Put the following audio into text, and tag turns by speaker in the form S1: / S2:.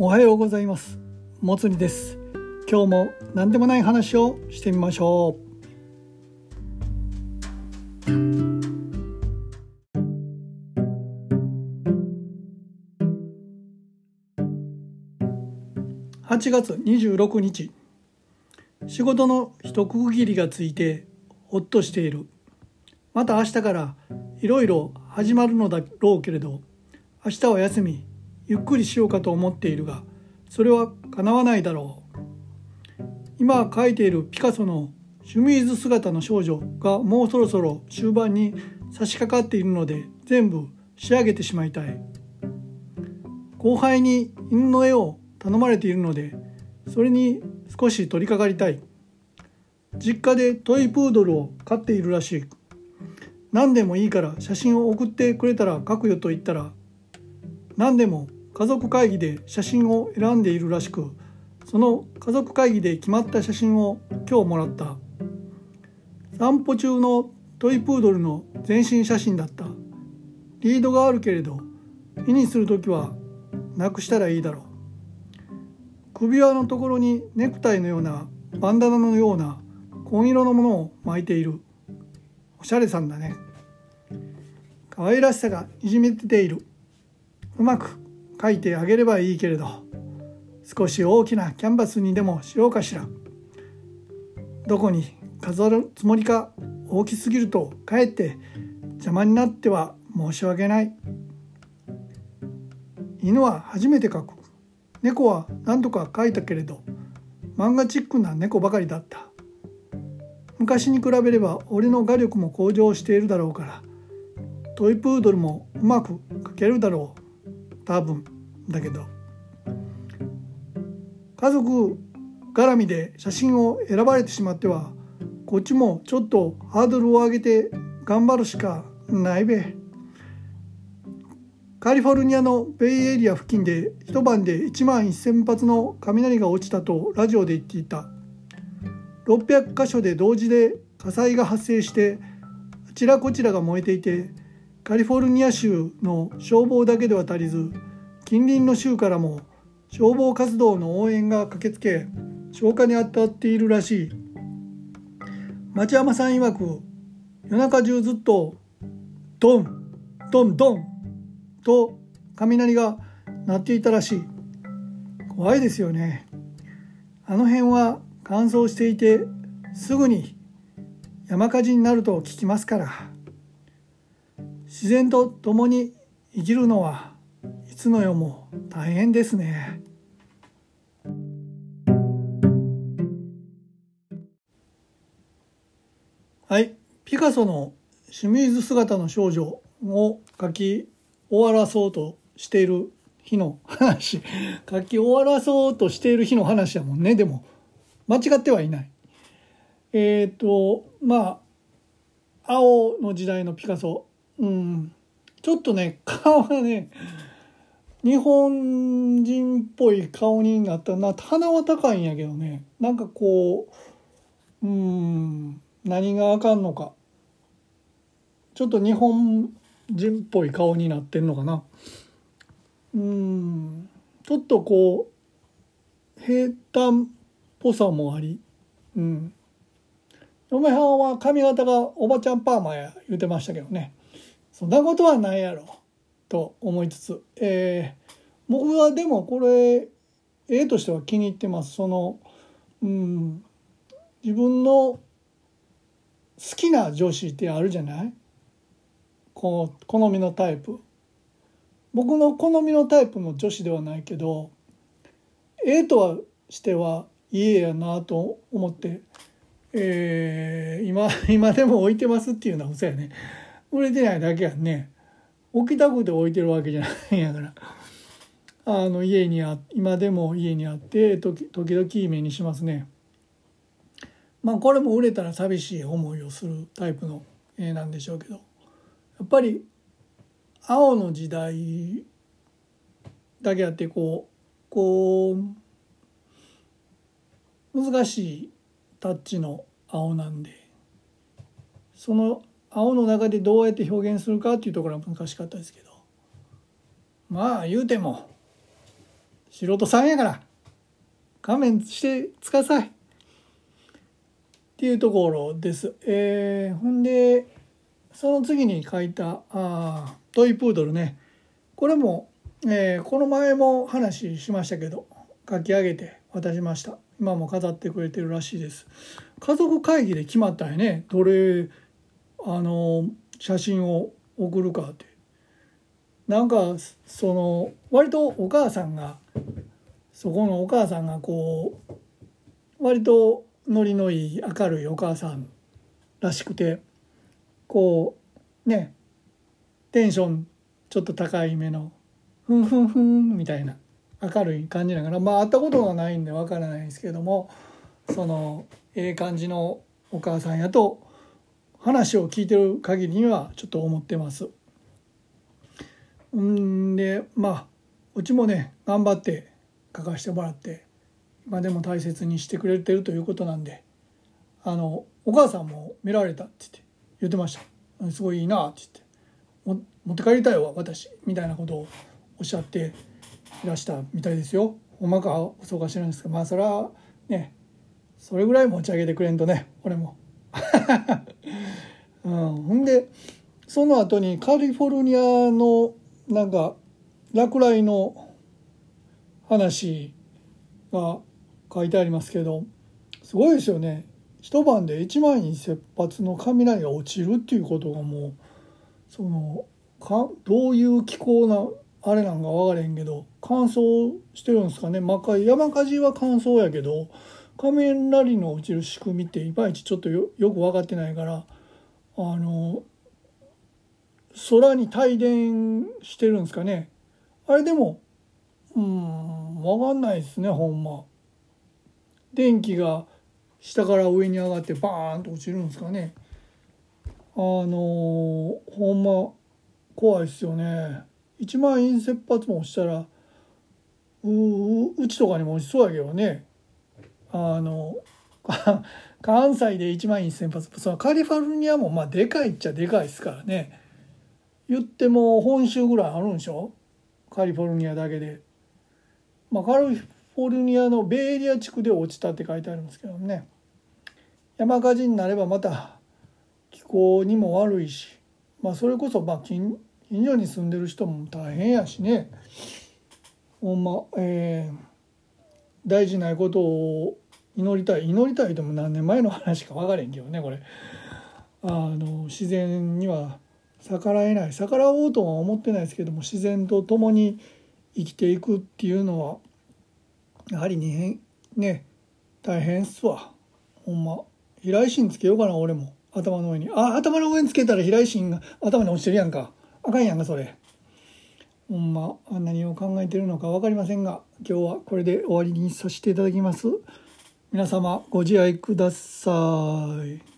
S1: おはようございます。もつりです。今日も何でもない話をしてみましょう。8月26日仕事の一区切りがついてほっとしている。また明日からいろいろ始まるのだろうけれど明日は休み。ゆっくりしようかと思っているがそれは叶わないだろう。今描いているピカソのシュミーズ姿の少女がもうそろそろ終盤に差し掛かっているので全部仕上げてしまいたい。後輩に犬の絵を頼まれているのでそれに少し取り掛かりたい。実家でトイプードルを飼っているらしい。何でもいいから写真を送ってくれたら描くよと言ったら何でも家族会議で写真を選んでいるらしくその家族会議で決まった写真を今日もらった。散歩中のトイプードルの全身写真だった。リードがあるけれど絵にする時はなくしたらいいだろう。首輪のところにネクタイのようなバンダナのような紺色のものを巻いている。おしゃれさんだね。可愛らしさがいじめている。うまく描いてあげればいいけれど少し大きなキャンバスにでもしようかしら。どこに飾るつもりか大きすぎるとかえって邪魔になっては申し訳ない。犬は初めて描く。猫は何とか描いたけれど漫画チックな猫ばかりだった。昔に比べれば俺の画力も向上しているだろうからトイプードルもうまく描けるだろう。多分だけど家族絡みで写真を選ばれてしまってはこっちもちょっとハードルを上げて頑張るしかないべ。カリフォルニアのベイエリア付近で一晩で1万1,000発の雷が落ちたとラジオで言っていた。600箇所で同時で火災が発生してあちらこちらが燃えていてカリフォルニア州の消防だけでは足りず近隣の州からも消防活動の応援が駆けつけ消火に当たっているらしい。町山さん曰く夜中中ずっとドンドンドンと雷が鳴っていたらしい。怖いですよね。あの辺は乾燥していてすぐに山火事になると聞きますから。自然と共に生きるのはの世も大変ですね。はい。ピカソの清水姿の少女を描き終わらそうとしている日の話。書き終わらそうとしている日の話だもんね。でも間違ってはいない。えっ、ー、とまあ青の時代のピカソ。うん。ちょっとね顔がね日本人っぽい顔になったな。鼻は高いんやけどね。なんかこううん何があかんのか。ちょっと日本人っぽい顔になってんのかな。うんちょっとこう平坦っぽさもあり。うん。嫁はんは髪型がおばちゃんパーマや言うてましたけどね。そんなことはないやろ。と思いつつ、えー、僕はでもこれ絵としては気に入ってます。そのうん自分の好きな女子ってあるじゃない？こう好みのタイプ。僕の好みのタイプの女子ではないけど絵とはしてはいい絵やなと思って、えー、今 今でも置いてますっていうのは嘘やね。売れてないだけやね。置きたくて置いてるわけじゃないんやから。あの家にあ今でも家にあって時時々目にしますね。まあこれも売れたら寂しい思いをするタイプの絵なんでしょうけど。やっぱり青の時代だけあってこうこう難しいタッチの青なんでその青の中でどうやって表現するかっていうところは難しかったですけど。まあ言うても素人さんやから勘弁してください。っていうところです。えー、ほんでその次に書いたあトイプードルね。これも、えー、この前も話しましたけど書き上げて渡しました。今も飾ってくれてるらしいです。家族会議で決まったんやね。どれあの写真を送るかって。なんかその割とお母さんがそこのお母さんがこう割とノリのいい明るいお母さんらしくてこうねテンションちょっと高いめのふんふんふんみたいな明るい感じだからまあ会ったことがないんでわからないんですけどもそのええ感じのお母さんやと話を聞いてる限りにはちょっと思ってます。んでまあうちもね頑張って書かせてもらって今でも大切にしてくれてるということなんであのお母さんも見られたって言って言ってましたすごいいいなって言って持って帰りたいわ私みたいなことをおっしゃっていらしたみたいですよほんまかそうか知らないですけどまあそれはねそれぐらい持ち上げてくれんとね俺も。うん、ほんでその後にカリフォルニアのなんか落雷の話が書いてありますけどすごいですよね。一晩で1万1,000発の雷が落ちるっていうことがもうそのかどういう気候なあれなんか分からへんけど乾燥してるんですかね。魔界山火事は乾燥やけど雷の落ちる仕組みっていまいちちょっとよよく分かってないからあの空に帯電してるんですかね。あれでもうん分かんないですねほんま。電気が下から上に上がってバーンと落ちるんですかね。あのほんま怖いっすよね。1万円切発もしたらううちとかにも落ちそうやけどね。あの関西で1万1,000発。そのカリフォルニアもまあでかいっちゃでかいですからね。言っても本州ぐらいあるんでしょ？カリフォルニアだけで。まあ、カリフォルニアのベイエリア地区で落ちたって書いてあるんですけどね。山火事になればまた気候にも悪いし、まあ、それこそまあ近近所に住んでる人も大変やしね。ほんま、えー、大事ないことを祈りたい。祈りたいとも何年前の話か分かれんけどねこれ。あの自然には逆らえない。逆らおうとは思ってないですけども自然と共に生きていくっていうのはやはりねね大変っすわ。ほんま。平井心つけようかな俺も。頭の上に。あ頭の上につけたら平井心が頭に落ちてるやんか。あかんやんかそれ。ほんま何を考えてるのか分かりませんが今日はこれで終わりにさせていただきます。皆様ご自愛ください。